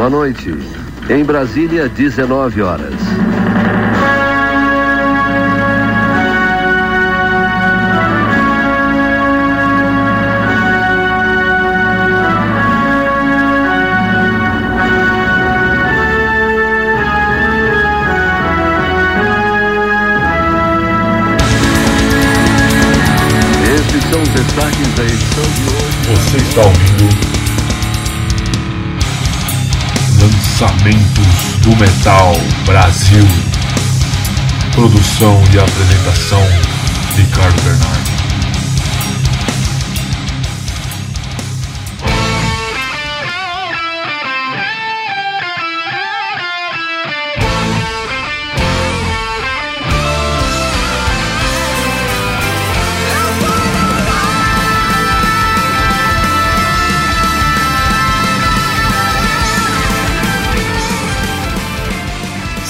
Boa noite. Em Brasília, 19 horas. Esses são os destaques da edição de hoje. Você está ouvindo Lançamentos do Metal Brasil. Produção e apresentação Ricardo Bernardo.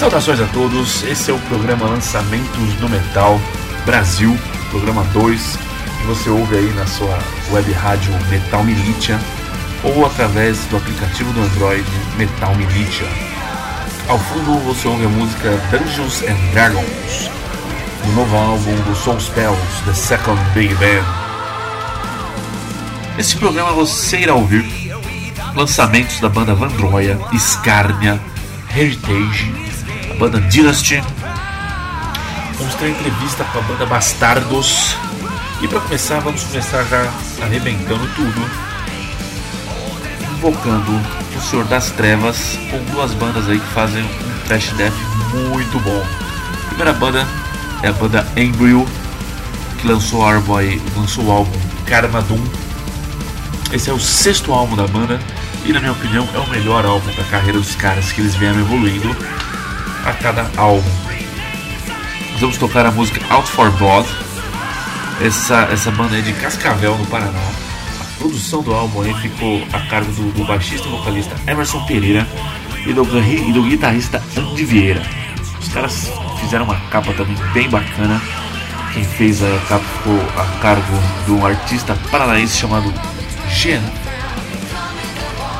Saudações a todos, esse é o programa Lançamentos do Metal Brasil, programa 2, que você ouve aí na sua web rádio Metal Militia ou através do aplicativo do Android Metal Militia. Ao fundo você ouve a música Dungeons and Dragons, do novo álbum do Soul Spells, The Second Big Band. Nesse programa você irá ouvir lançamentos da banda Vandroia, Scarnia, Heritage, banda Dynasty. Vamos ter entrevista com a banda Bastardos. E para começar, vamos começar já arrebentando tudo, invocando o Senhor das Trevas com duas bandas aí que fazem um thrash death muito bom. A primeira banda é a banda Embryo, que lançou aí, lançou o álbum Karma Doom. Esse é o sexto álbum da banda e, na minha opinião, é o melhor álbum da carreira dos caras que eles vieram evoluindo a cada álbum. Nós vamos tocar a música Out for Blood. Essa, essa banda é de Cascavel, no Paraná. A produção do álbum aí ficou a cargo do, do baixista e vocalista Emerson Pereira e do, e do guitarrista Andy Vieira. Os caras fizeram uma capa também bem bacana. Quem fez a capa ficou a cargo de um artista paranaense chamado Gen.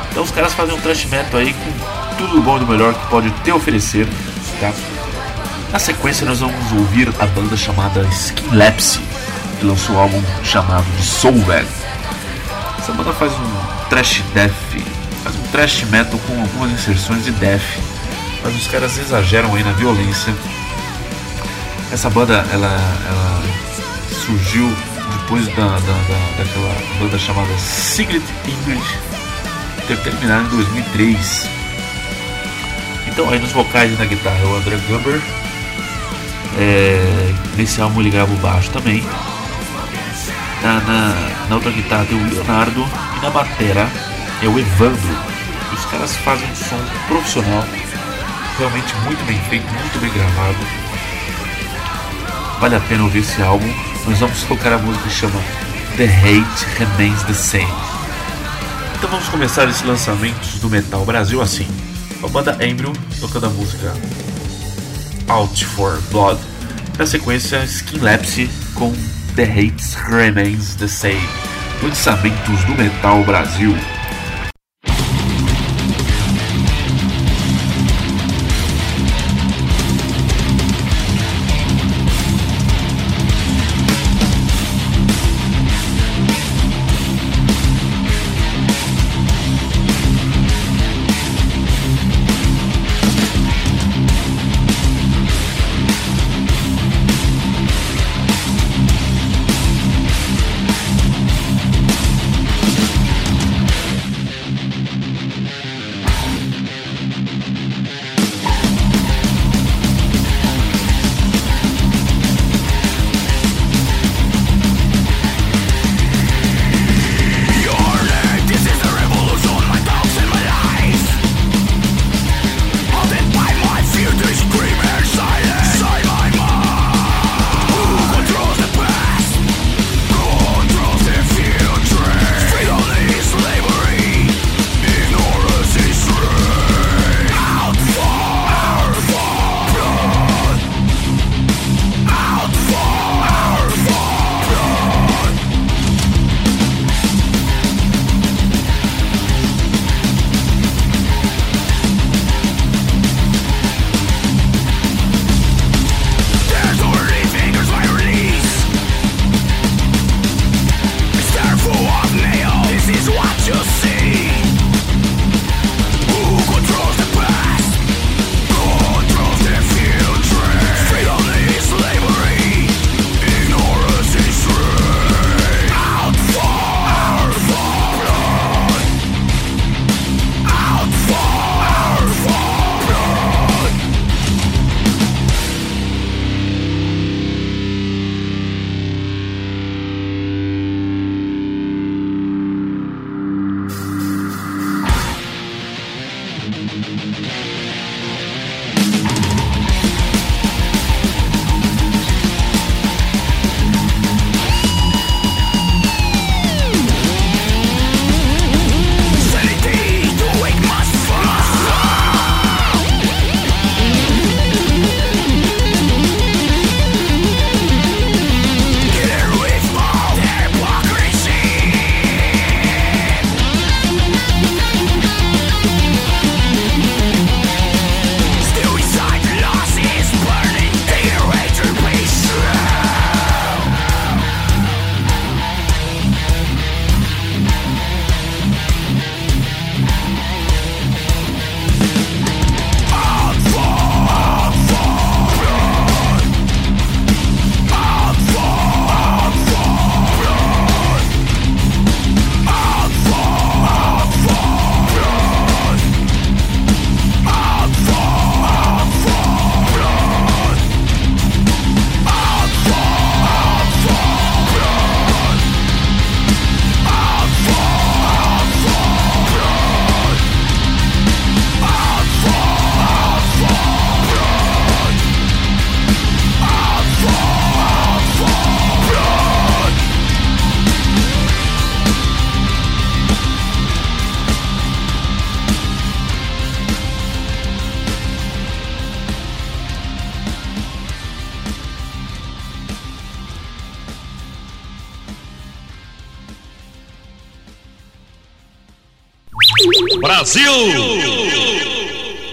Então os caras fazem um thrash metal aí com tudo do bom e do melhor que pode te oferecer. Tá? Na sequência nós vamos ouvir a banda chamada Skinlapse, que lançou um álbum chamado de Soulbag. Essa banda faz um thrash death, faz um thrash metal com algumas inserções de death, mas os caras exageram aí na violência. Essa banda ela, ela surgiu depois da, da, da, daquela banda chamada Secret English ter terminado em 2003. Então aí nos vocais e na guitarra é o André Gumber. É, nesse álbum ele grava o baixo também. Na, na, na, outra guitarra tem o Leonardo e na batera é o Evandro. Os caras fazem um som profissional, realmente muito bem feito, muito bem gravado. Vale a pena ouvir esse álbum. Nós vamos tocar a música que chama The Hate Remains the Same. Então vamos começar esse lançamento do Metal Brasil assim. A banda Embryo tocando a música Out for Blood. Na sequência, Skinlapse com The Hates Remains the Same. Lançamentos do Metal Brasil.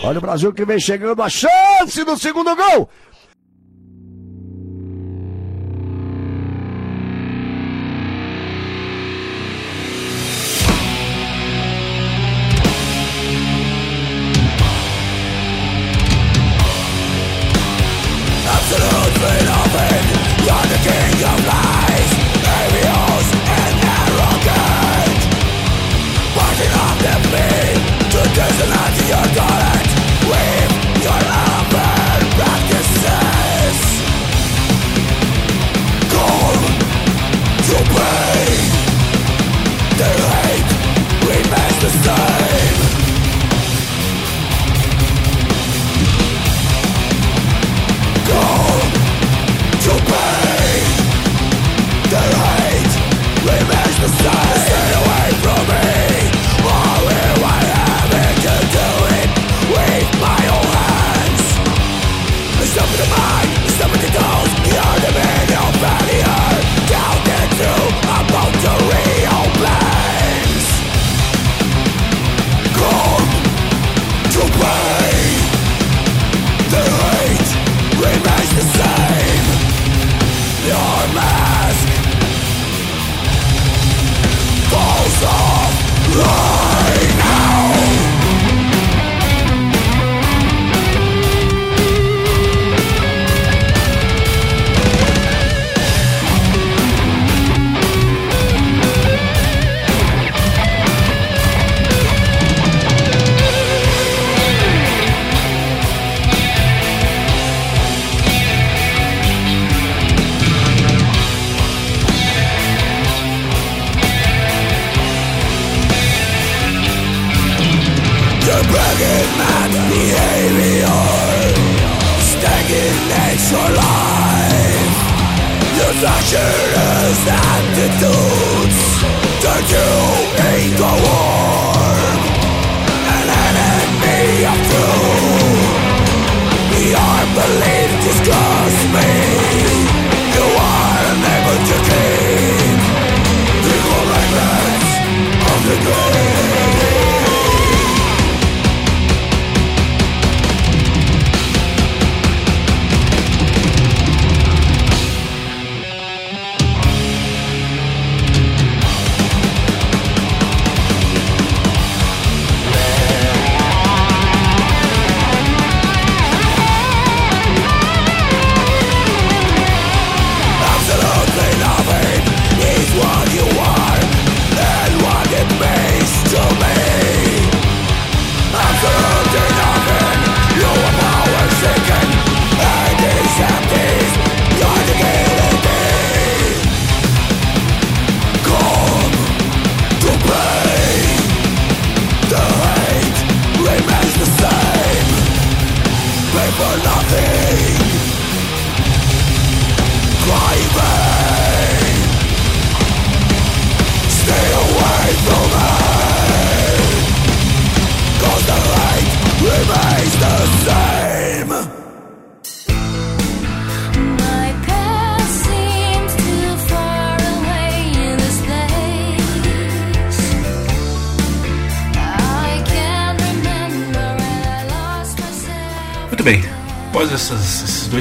Olha o Brasil que vem chegando, a chance do segundo gol.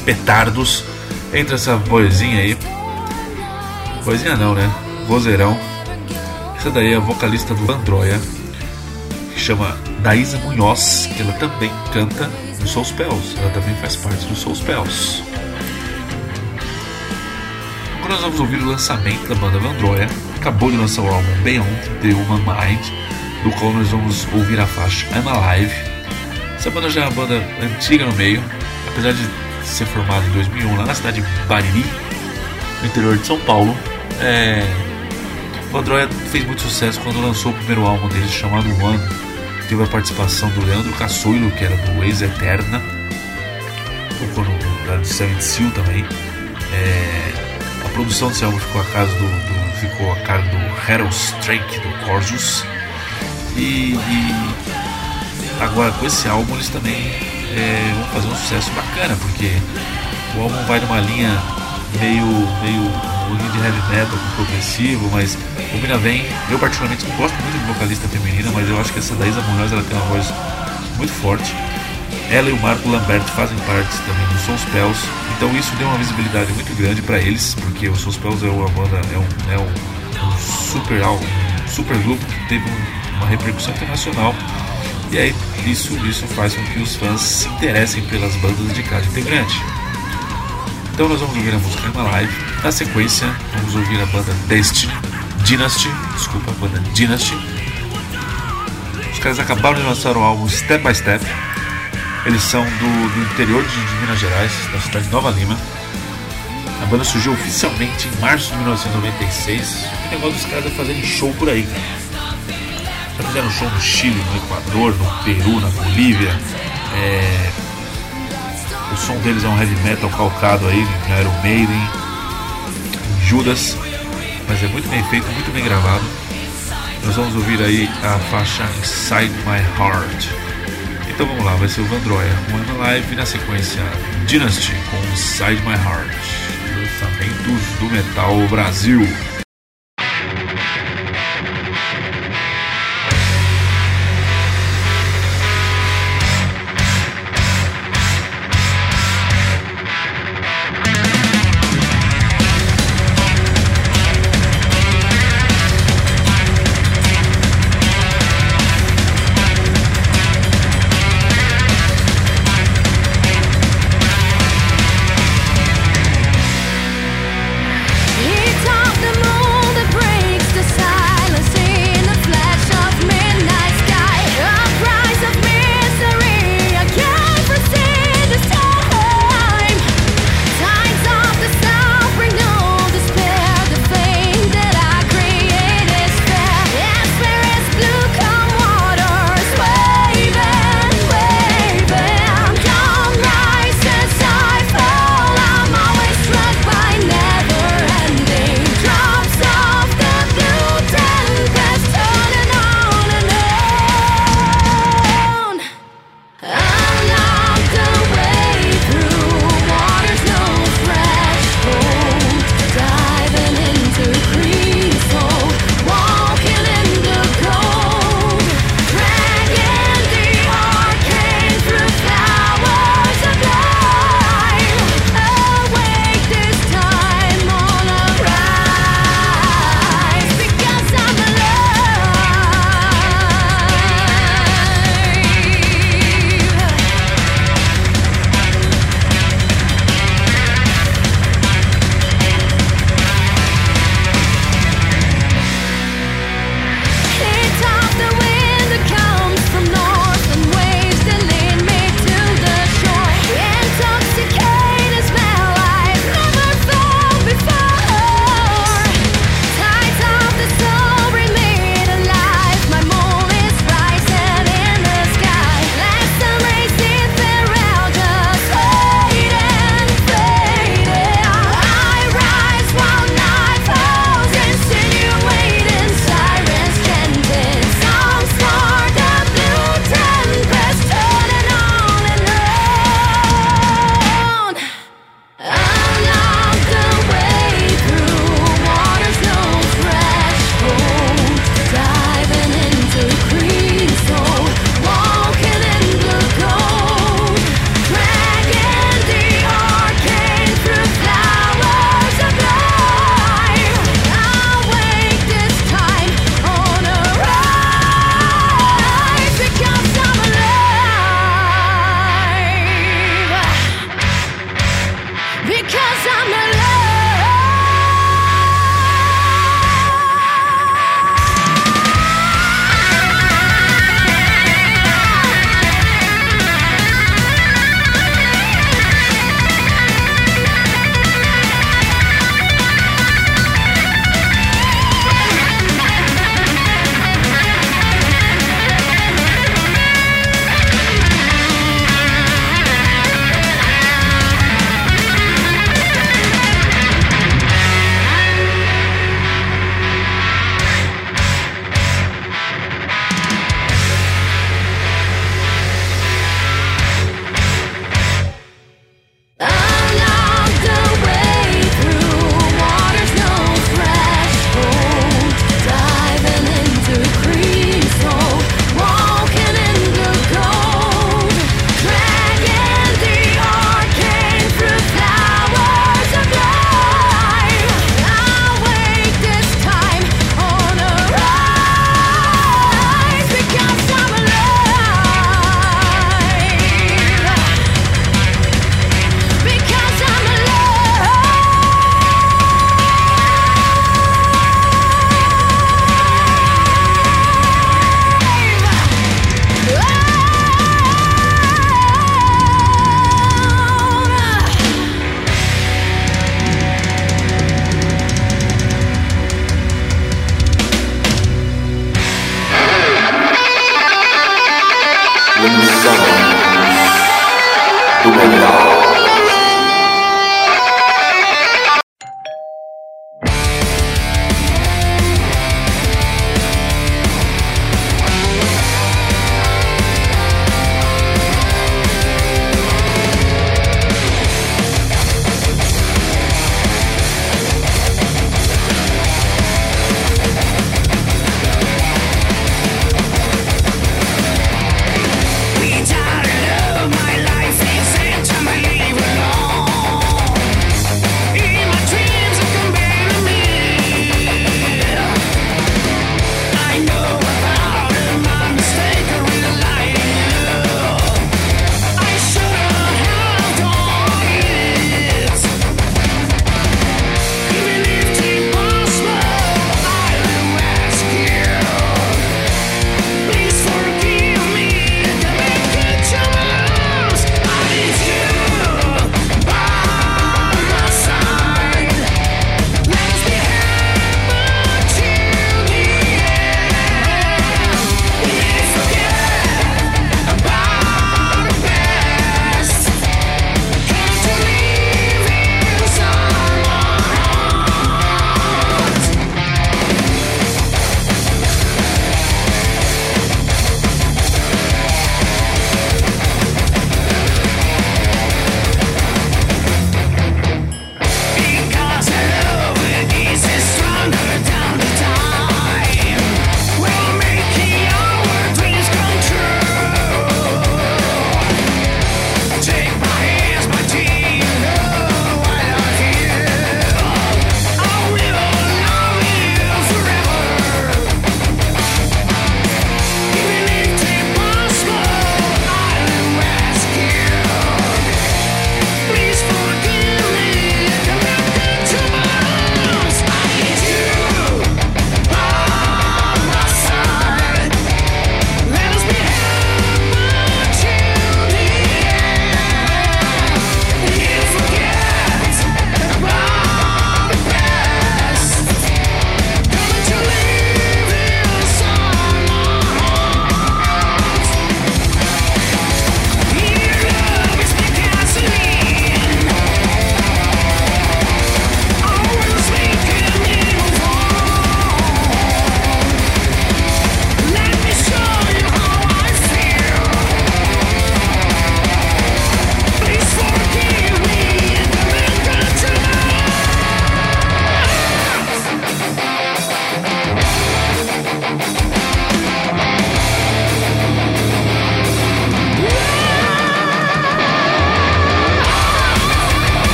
Petardos, entra essa boizinha aí. Boizinha não, né? Vozeirão. Essa daí é a vocalista do Androia, que chama Daísa Munhoz, que ela também canta no Soul Spells. Ela também faz parte do Soul Spells. Agora nós vamos ouvir o lançamento da banda Vandroia. Acabou de lançar o álbum Beyond The Human Mind, do qual nós vamos ouvir a faixa I'm Alive. Essa banda já é uma banda antiga no meio, apesar de ser formada em 2001 lá na cidade de Bariri, no interior de São Paulo. É... Vandroia fez muito sucesso quando lançou o primeiro álbum deles chamado One. Teve a participação do Leandro Cassoilo, que era do Ex Eterna, tocou no, da Seven Seal também. É a produção desse álbum ficou a, cargo do, do, ficou a cargo do Harold Strake, do Corjus. E, e, agora com esse álbum eles também é, vão fazer um sucesso bacana, porque o álbum vai numa linha meio, meio de heavy metal progressivo, mas o Mina vem, eu particularmente não gosto muito de vocalista feminina, mas eu acho que essa Daísa Munhoz ela tem uma voz muito forte. Ela e o Marco Lambert fazem parte também do Soul Spells, então isso deu uma visibilidade muito grande para eles, porque o Soul Spells é uma banda, é um, é um, um super álbum, um super grupo que teve um, uma repercussão internacional. E aí isso, isso faz com que os fãs se interessem pelas bandas de cada integrante. Então nós vamos ouvir a música uma live. Na sequência, vamos ouvir a banda Destiny, Dynasty, desculpa, a banda Dynasty. Os caras acabaram de lançar o álbum Step by Step, eles são do, do interior de, de, Minas Gerais, da cidade de Nova Lima. A banda surgiu oficialmente em março de 1996. O negócio dos caras é fazerem show por aí, Já fizeram show no Chile, no Equador, no Peru, na Bolívia. É... O som deles é um heavy metal calcado aí, no Iron Maiden, Judas. Mas é muito bem feito, muito bem gravado. Nós vamos ouvir aí a faixa Inside My Heart. Então vamos lá, vai ser o Vandroia, One Live e na sequência Dynasty com Side My Heart, lançamentos do Metal Brasil.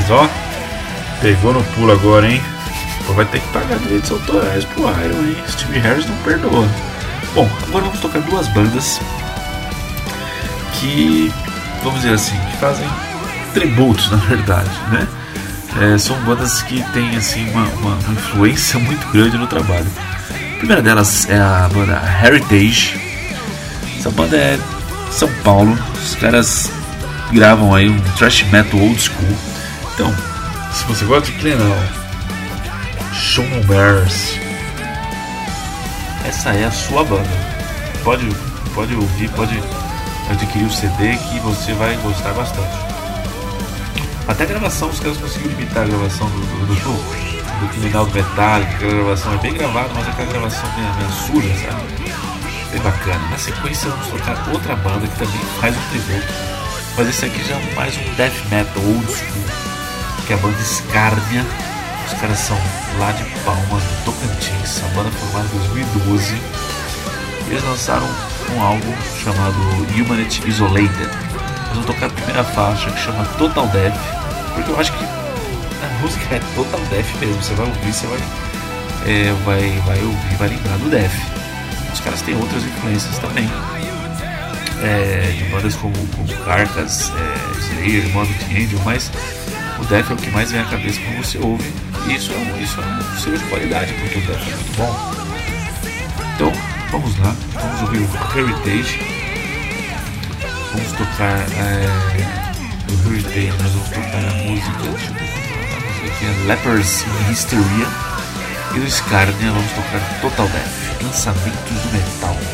Rapaz, ó. Pegou no pulo agora, hein? Pô, vai ter que pagar direitos autorais pro Iron, hein? Steve Harris não perdoa. Bom, agora vamos tocar duas bandas que, vamos dizer assim, que fazem tributos, na verdade, né? É, são bandas que têm assim uma, uma, uma, influência muito grande no trabalho. A primeira delas é a banda Heritage. Essa banda é São Paulo. Os caras gravam aí um thrash metal old school. Então, se você gosta de Clenão, Show Mercy, essa é a sua banda. Pode, pode ouvir, pode adquirir o CD que você vai gostar bastante. Até a gravação, os caras conseguiram imitar a gravação do, do, do, do Criminal do Metallica, aquela gravação é bem gravada, mas é aquela gravação meio, meio suja, sabe? Bem bacana. Na sequência vamos tocar outra banda que também faz um tributo. Mas esse aqui já é mais um death metal old school, que é a banda Scarnia. Os caras são lá de Palmas, do Tocantins, a banda formada em 2012. E eles lançaram um álbum chamado Humanity Isolated. Nós vamos tocar a primeira faixa que chama Total Death, porque eu acho que a música é Total Death mesmo. Você vai ouvir, você vai, é, vai, vai ouvir, vai lembrar do Death. Os caras têm outras influências também. É, de bandas como, como Carcass, é, Slayer, Morbid Angel, mas o Death é o que mais vem à cabeça quando você ouve. E isso é isso é um selo de qualidade, porque o Death é muito bom. Então, vamos lá, vamos ouvir o Heritage. Vamos tocar é, o Heritage, nós vamos tocar a música, deixa eu ver, aqui é Lepers in Hysteria. E do Scarnia vamos tocar Total Death, lançamentos do metal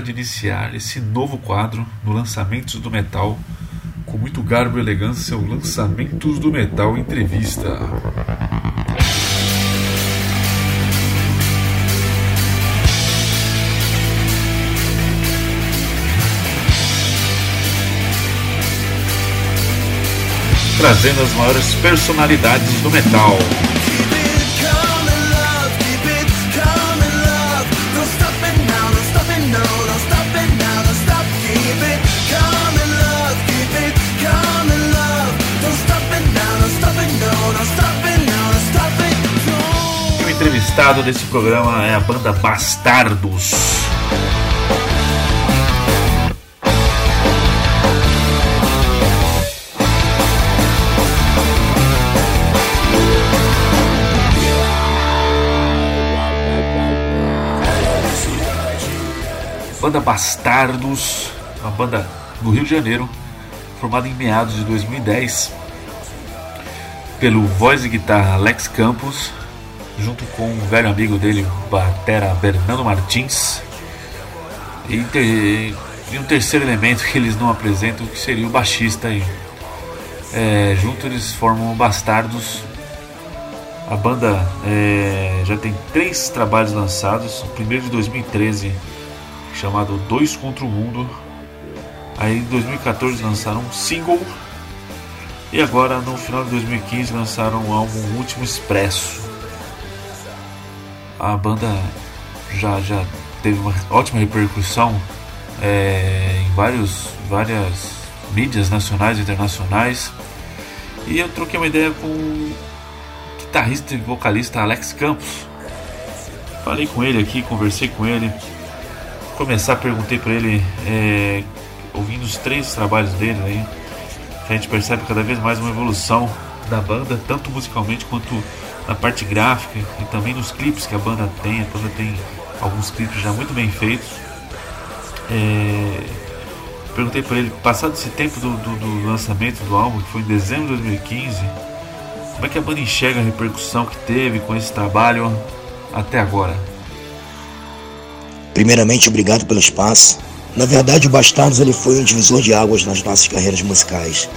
de iniciar esse novo quadro no Lançamentos do Metal. Com muito garbo e elegância, o Lançamentos do Metal Entrevista. Trazendo as maiores personalidades do metal. Entrevistado desse programa é a banda Bastardos. Banda Bastardos, uma banda do Rio de Janeiro, formada em meados de 2010 pelo voz e guitarra Alex Campos junto com um velho amigo dele, o batera Bernardo Martins. E, ter, e, um terceiro elemento que eles não apresentam, que seria o baixista. É, junto eles formam Bastardos. A banda é, já tem três trabalhos lançados. O primeiro de 2013, chamado Dois contra o Mundo. Aí em 2014 lançaram um single. E agora no final de 2015 lançaram o álbum Último Expresso a banda já, já teve uma ótima repercussão é, em vários, várias mídias nacionais e internacionais. E eu troquei uma ideia com o guitarrista e vocalista Alex Campos. Falei com ele aqui, conversei com ele. Começar, perguntei para ele, é, ouvindo os três trabalhos dele aí, a gente percebe cada vez mais uma evolução da banda, tanto musicalmente quanto na parte gráfica e também nos clipes que a banda tem. A banda tem alguns clipes já muito bem feitos. É... Perguntei para ele, passado esse tempo do, do, do, lançamento do álbum, que foi em dezembro de 2015, como é que a banda enxerga a repercussão que teve com esse trabalho até agora? Primeiramente, obrigado pelo espaço. Na verdade, o Bastardos ele foi um divisor de águas nas nossas carreiras musicais.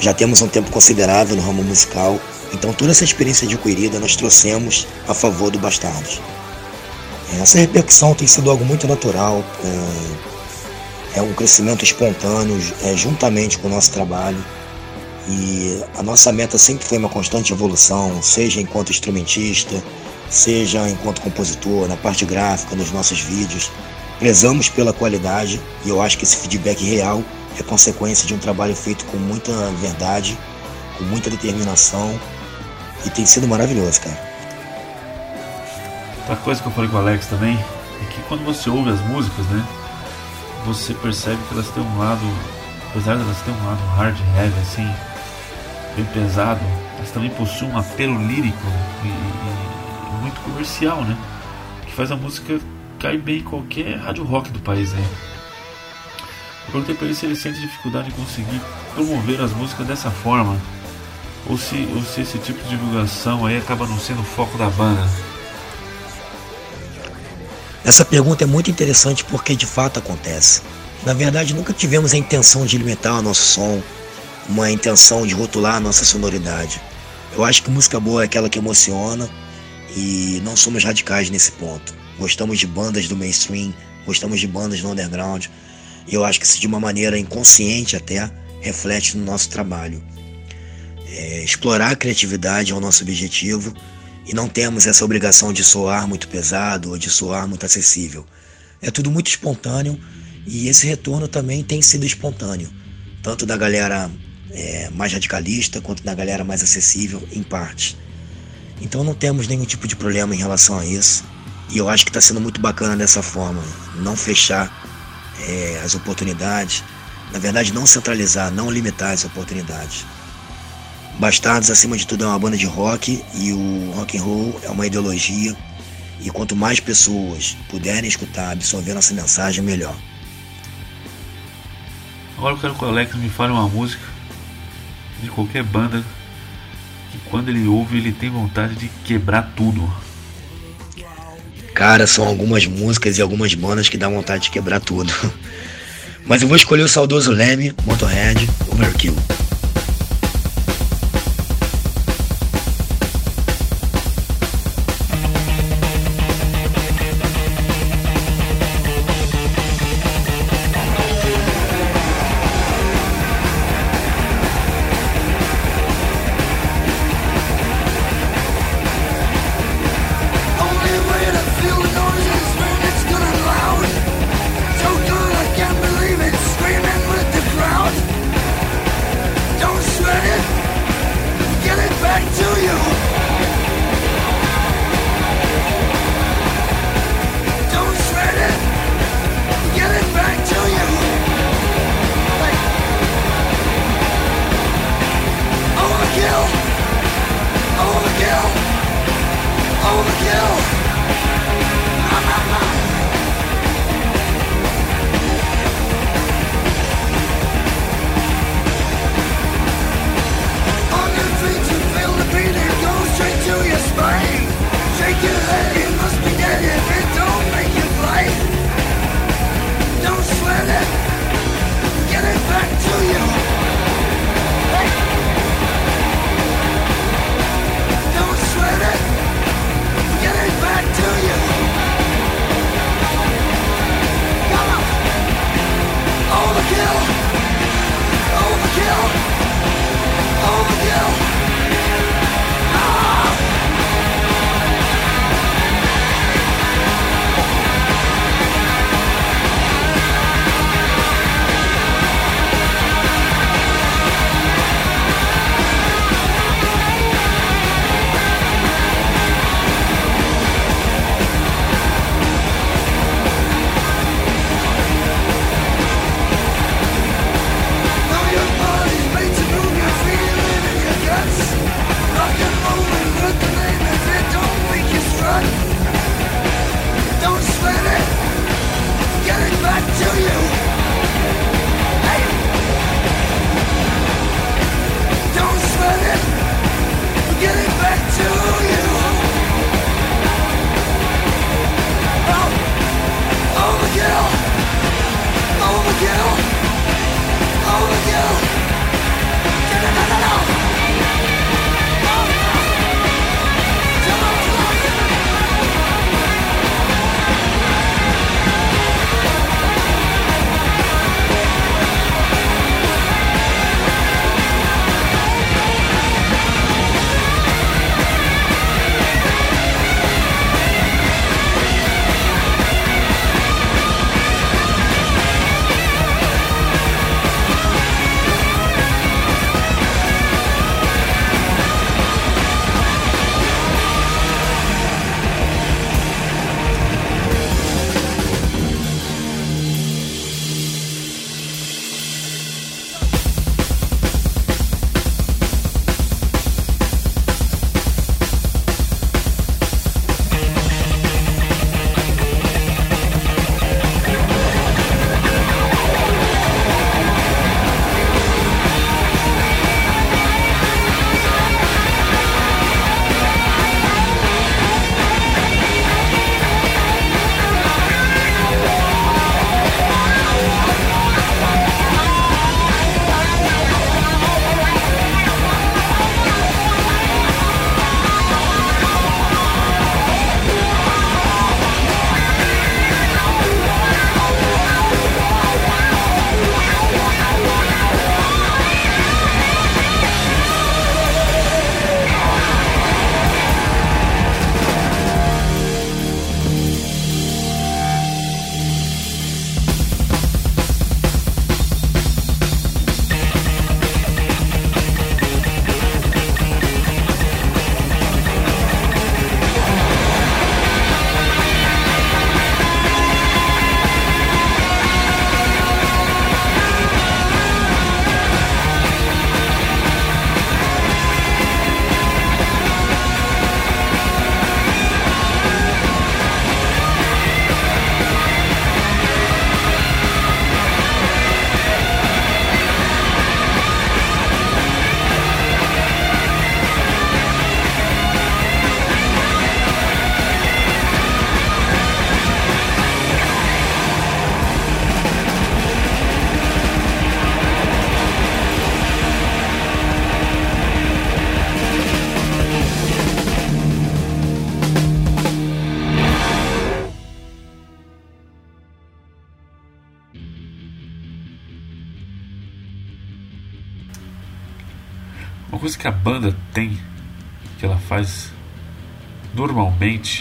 Já temos um tempo considerável no ramo musical então toda essa experiência adquirida nós trouxemos a favor do Bastardos. Essa repercussão tem sido algo muito natural, é, é um crescimento espontâneo é, juntamente com o nosso trabalho. E a nossa meta sempre foi uma constante evolução, seja enquanto instrumentista, seja enquanto compositor, na parte gráfica, nos nossos vídeos. Prezamos pela qualidade e eu acho que esse feedback real é consequência de um trabalho feito com muita verdade, com muita determinação e tem sido maravilhoso, cara. Outra coisa que eu falei com o Alex também é que quando você ouve as músicas, né? Você percebe que elas têm um lado, apesar de elas terem um lado hard heavy, assim, bem pesado, elas também possuem um apelo lírico e, e muito comercial, né? Que faz a música cair bem em qualquer rádio rock do país, né? Eu perguntei pra ele se ele sente dificuldade em conseguir promover as músicas dessa forma ou se, ou se esse tipo de divulgação aí acaba não sendo o foco da banda? Essa pergunta é muito interessante porque de fato acontece. Na verdade, nunca tivemos a intenção de limitar o nosso som, uma intenção de rotular a nossa sonoridade. Eu acho que música boa é aquela que emociona e não somos radicais nesse ponto. Gostamos de bandas do mainstream, gostamos de bandas do underground e eu acho que isso de uma maneira inconsciente até reflete no nosso trabalho. É, explorar a criatividade é o nosso objetivo e não temos essa obrigação de soar muito pesado ou de soar muito acessível. É tudo muito espontâneo e esse retorno também tem sido espontâneo, tanto da galera é, mais radicalista quanto da galera mais acessível, em parte. Então não temos nenhum tipo de problema em relação a isso e eu acho que está sendo muito bacana dessa forma, não fechar é, as oportunidades, na verdade não centralizar, não limitar as oportunidades. Bastardos, acima de tudo, é uma banda de rock e o rock and roll é uma ideologia. E quanto mais pessoas puderem escutar, absorver nossa mensagem, melhor. Agora eu quero que o Alex me fale uma música de qualquer banda que quando ele ouve ele tem vontade de quebrar tudo. Cara, são algumas músicas e algumas bandas que dá vontade de quebrar tudo. Mas eu vou escolher o saudoso Leme, Motorhead, Overkill.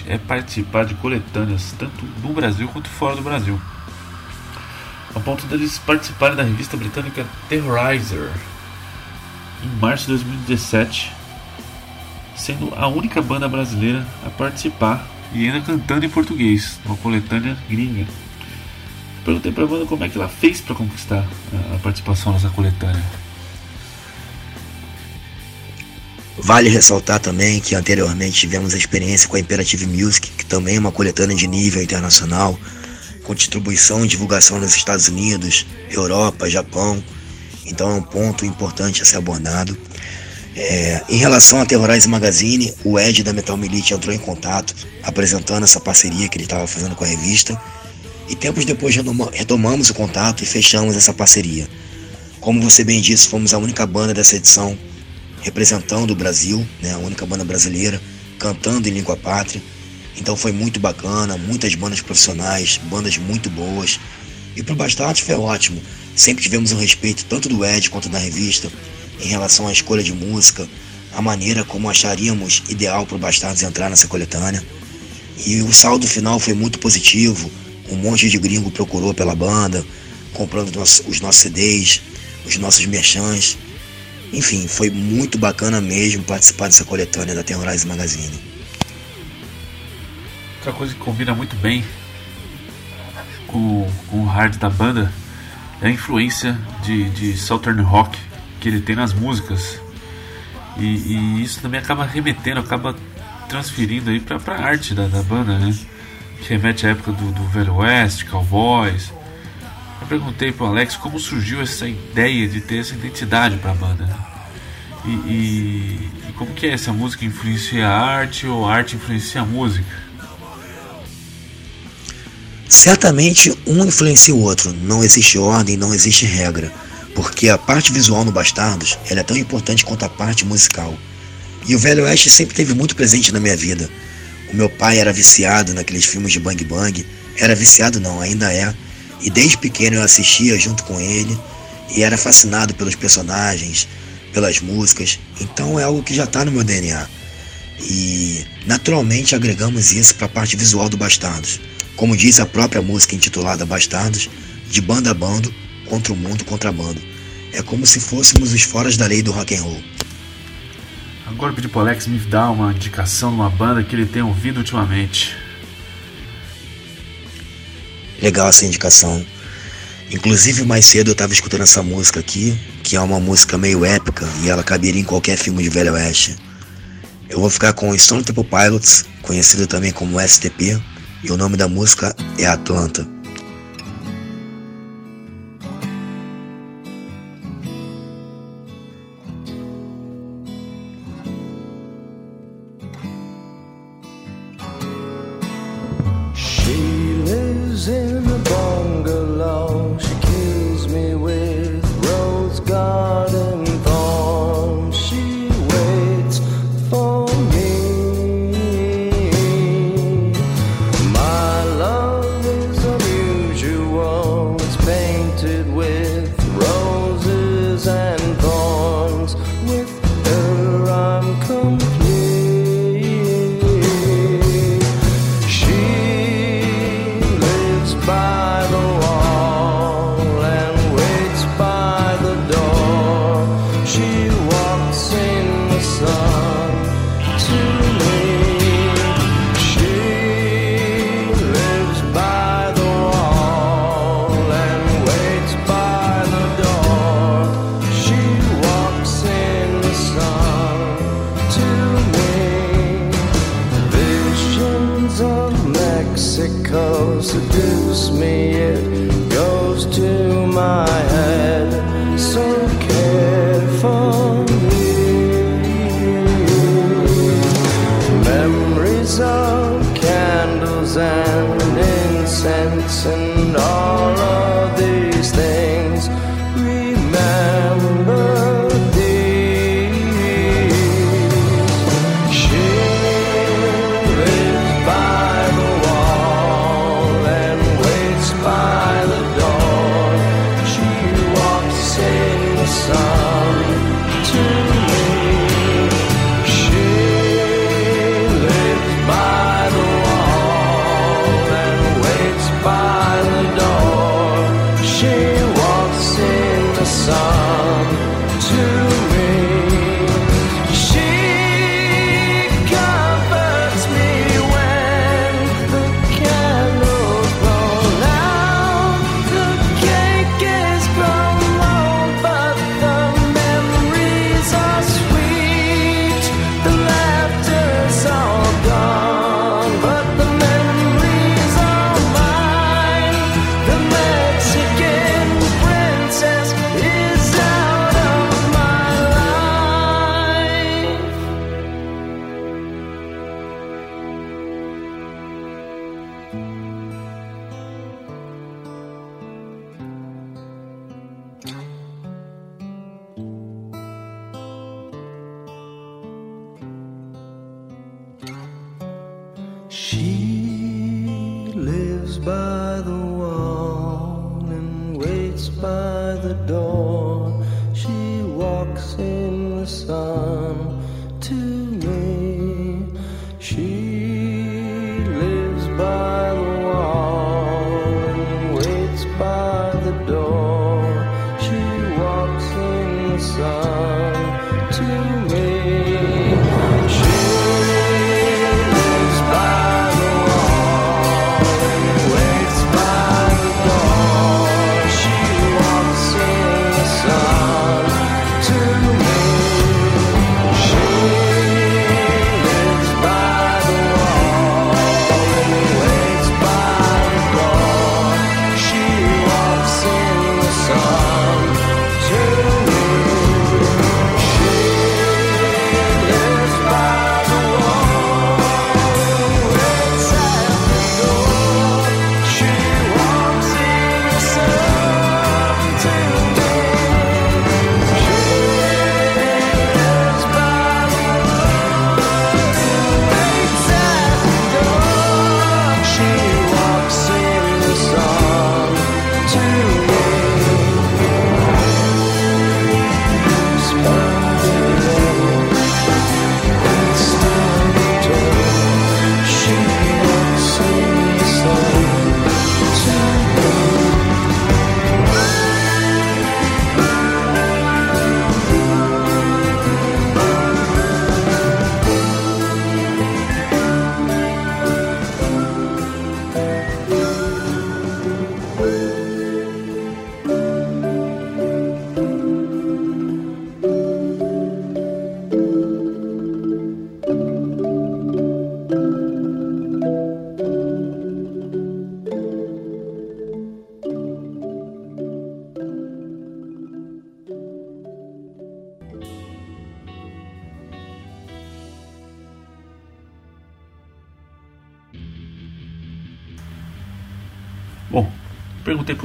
É participar de coletâneas, tanto no Brasil quanto fora do Brasil. A ponto deles participarem da revista britânica Terrorizer em março de 2017, sendo a única banda brasileira a participar e ainda cantando em português, uma coletânea gringa. Perguntei pra banda como é que ela fez para conquistar a participação nessa coletânea. Vale ressaltar também que anteriormente tivemos a experiência com a Imperative Music, que também é uma coletânea de nível internacional, com distribuição e divulgação nos Estados Unidos, Europa, Japão. Então é um ponto importante a ser abordado. É, em relação a Terrorize Magazine, o Ed da Metal Milite entrou em contato, apresentando essa parceria que ele estava fazendo com a revista. E tempos depois retomamos o contato e fechamos essa parceria. Como você bem disse, fomos a única banda dessa edição representando o Brasil, né, a única banda brasileira, cantando em língua pátria. Então foi muito bacana, muitas bandas profissionais, bandas muito boas. E pro Bastardos foi ótimo. Sempre tivemos um respeito tanto do Ed quanto da revista em relação à escolha de música, a maneira como acharíamos ideal pro Bastardos entrar nessa coletânea. E o saldo final foi muito positivo. Um monte de gringo procurou pela banda, comprando os nossos CDs, os nossos merchants. Enfim, foi muito bacana mesmo participar dessa coletânea da Terrorize Magazine. Outra coisa que combina muito bem com, com o hard da banda é a influência de, de Southern Rock que ele tem nas músicas. E, e isso também acaba remetendo, acaba transferindo aí pra, pra arte da, da banda, né? Que remete à época do, do Velho Oeste, Cowboys, eu perguntei pro Alex como surgiu essa ideia de ter essa identidade para a banda. E, e, e, como que é essa música influencia a arte ou a arte influencia a música? Certamente um influencia o outro, não existe ordem, não existe regra, porque a parte visual no Bastardos é tão importante quanto a parte musical. E o Velho Oeste sempre teve muito presente na minha vida. O meu pai era viciado naqueles filmes de Bang Bang, era viciado não, ainda é, e desde pequeno eu assistia junto com ele e era fascinado pelos personagens, pelas músicas. Então é algo que já está no meu DNA. E naturalmente agregamos isso para a parte visual do Bastardos. Como diz a própria música intitulada Bastardos, de banda a bando, contra o mundo contrabando. É como se fôssemos os foras da lei do rock and roll. Agora pedi pro Alex me dar uma indicação de uma banda que ele tem ouvido ultimamente. Legal essa indicação. Inclusive, mais cedo eu estava escutando essa música aqui, que é uma música meio épica e ela caberia em qualquer filme de Velho Oeste. Eu vou ficar com Stone Temple Pilots, conhecido também como STP, e o nome da música é Atlanta. By the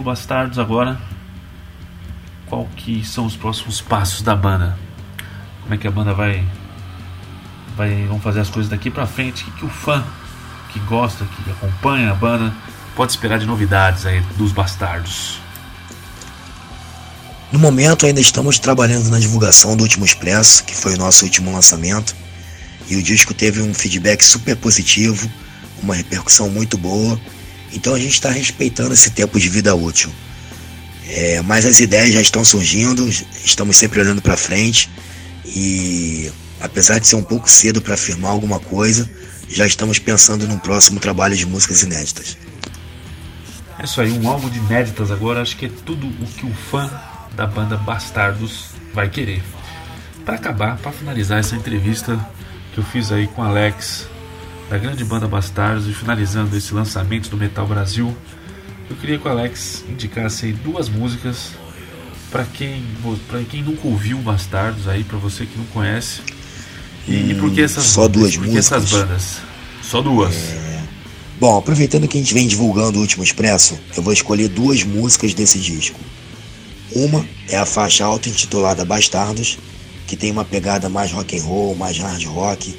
pro Bastardos agora qual que são os próximos passos da banda. Como é que a banda vai vai vão fazer as coisas daqui para frente, o que, que o fã que gosta, que acompanha a banda pode esperar de novidades aí dos Bastardos. No momento ainda estamos trabalhando na divulgação do Último Expresso, que foi o nosso último lançamento, e o disco teve um feedback super positivo, uma repercussão muito boa então a gente está respeitando esse tempo de vida útil. É, mas as ideias já estão surgindo, estamos sempre olhando para frente e apesar de ser um pouco cedo para afirmar alguma coisa, já estamos pensando num próximo trabalho de músicas inéditas. É isso aí, um álbum de inéditas agora, acho que é tudo o que o fã da banda Bastardos vai querer. Para acabar, para finalizar essa entrevista que eu fiz aí com Alex da grande banda Bastardos e finalizando esse lançamento do Metal Brasil, eu queria que o Alex indicasse aí duas músicas para quem, para quem nunca ouviu Bastardos aí, para você que não conhece. E, hum, por que essas Só duas por músicas? essas bandas? Só duas. É... Bom, aproveitando que a gente vem divulgando o último expresso, eu vou escolher duas músicas desse disco. Uma é a faixa auto-intitulada Bastardos, que tem uma pegada mais rock and roll, mais hard rock,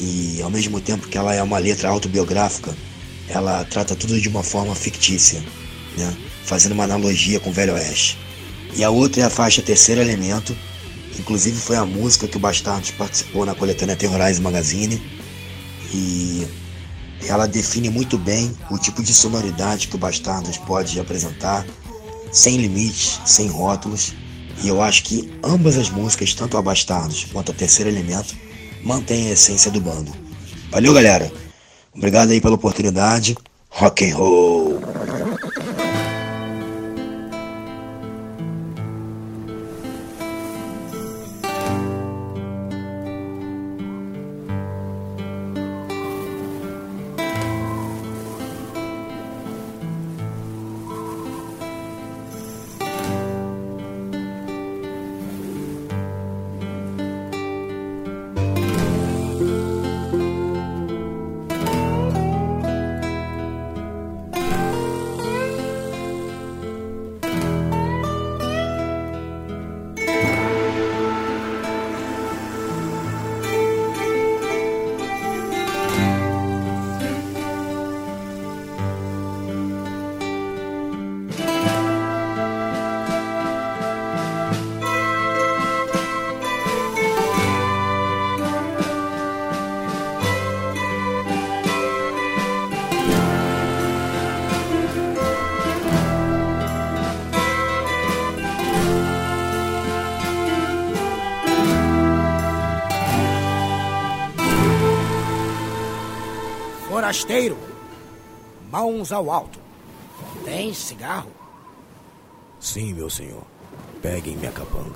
e ao mesmo tempo que ela é uma letra autobiográfica, ela trata tudo de uma forma fictícia, né? fazendo uma analogia com o Velho Oeste. E a outra é a faixa Terceiro Elemento, inclusive foi a música que o Bastardos participou na coletânea Terrorize Magazine, e ela define muito bem o tipo de sonoridade que o Bastardos pode apresentar, sem limites, sem rótulos, e eu acho que ambas as músicas, tanto a Bastardos quanto a Terceiro Elemento, mantém a essência do bando. Valeu, galera. Obrigado aí pela oportunidade. Rock and roll. Forasteiro, mãos ao alto. Tem cigarro? Sim, meu senhor. Peguem minha capanga.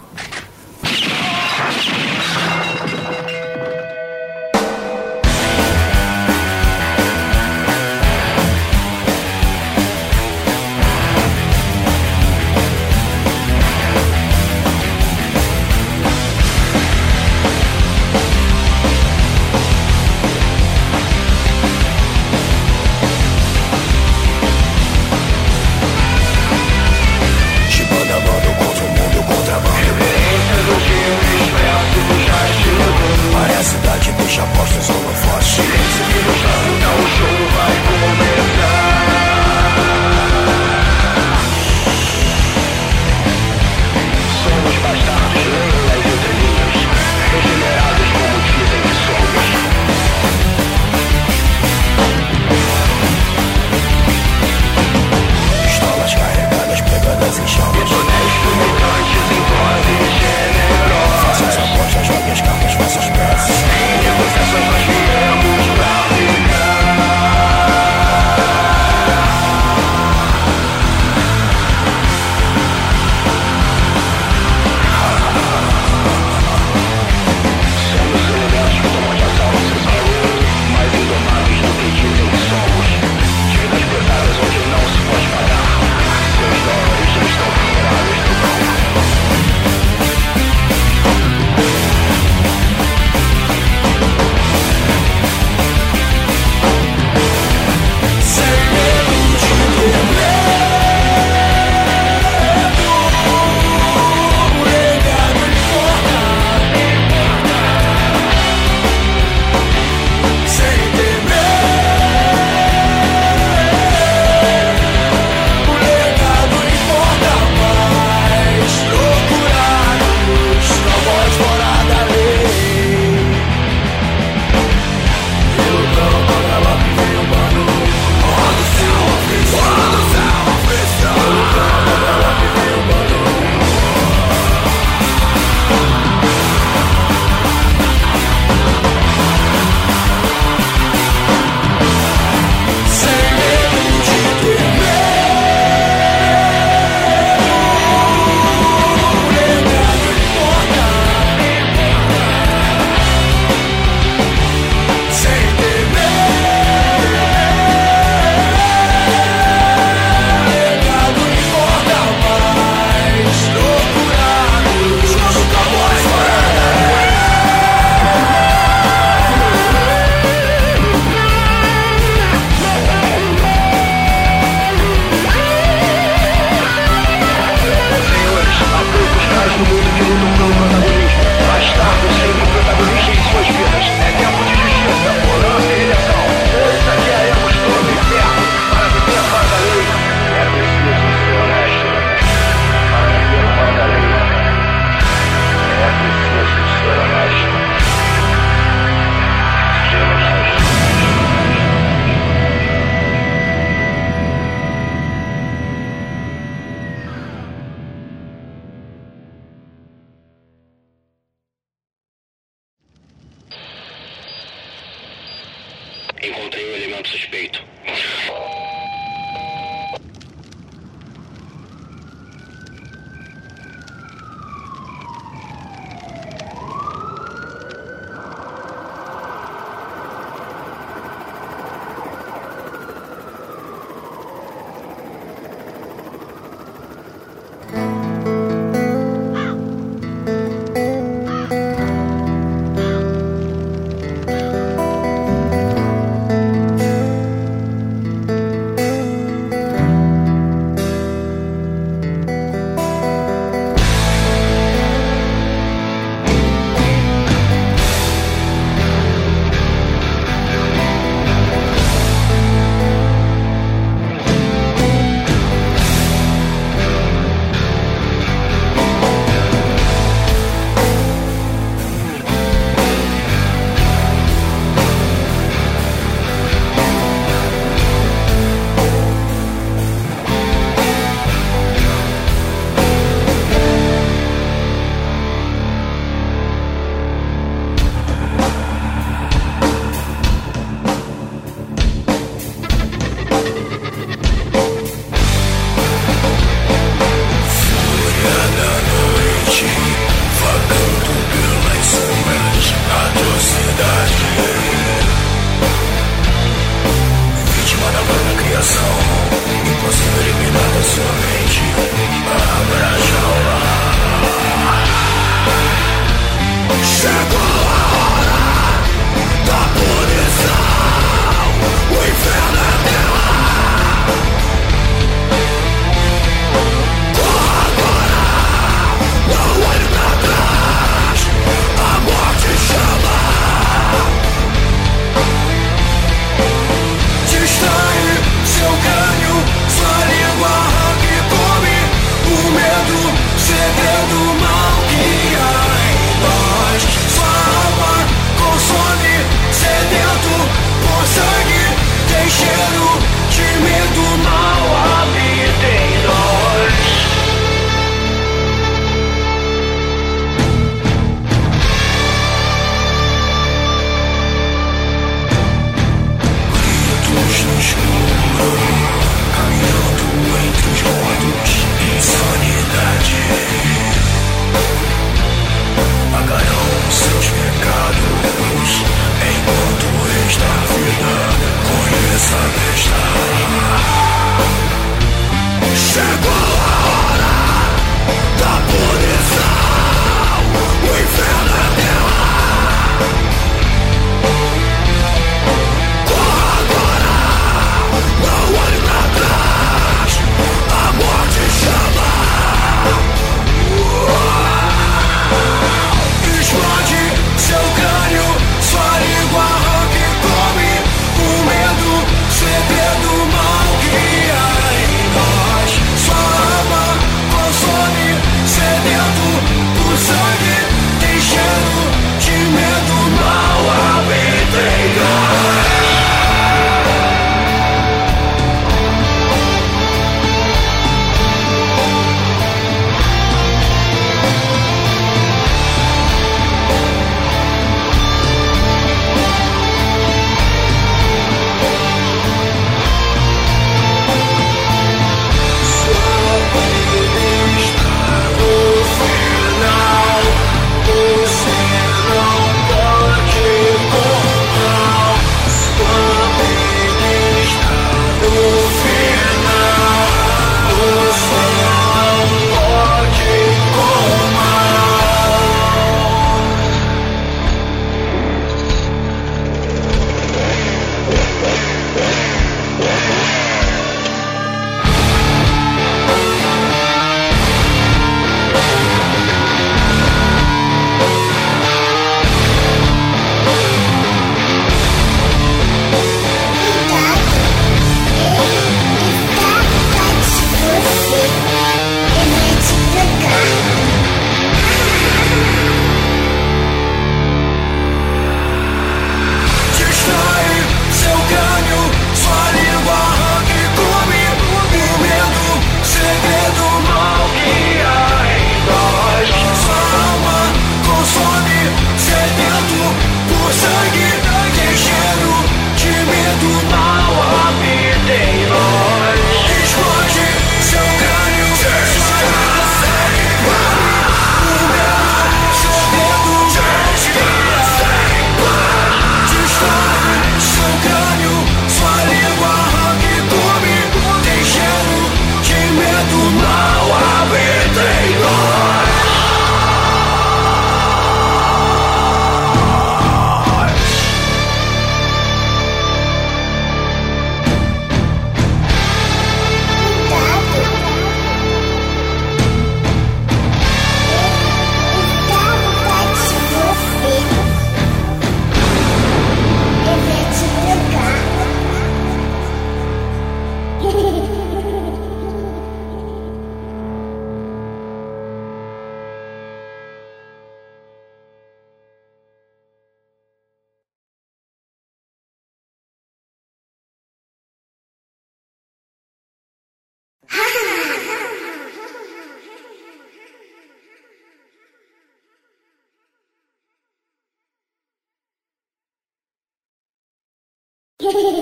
Hehehehe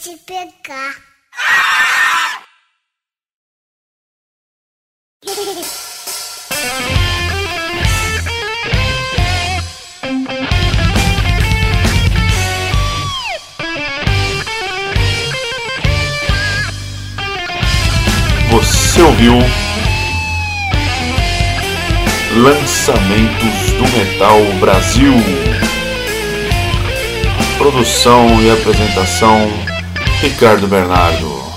te pegar. Você ouviu Lançamentos do Metal Brasil. Produção e apresentação Ricardo Bernardo.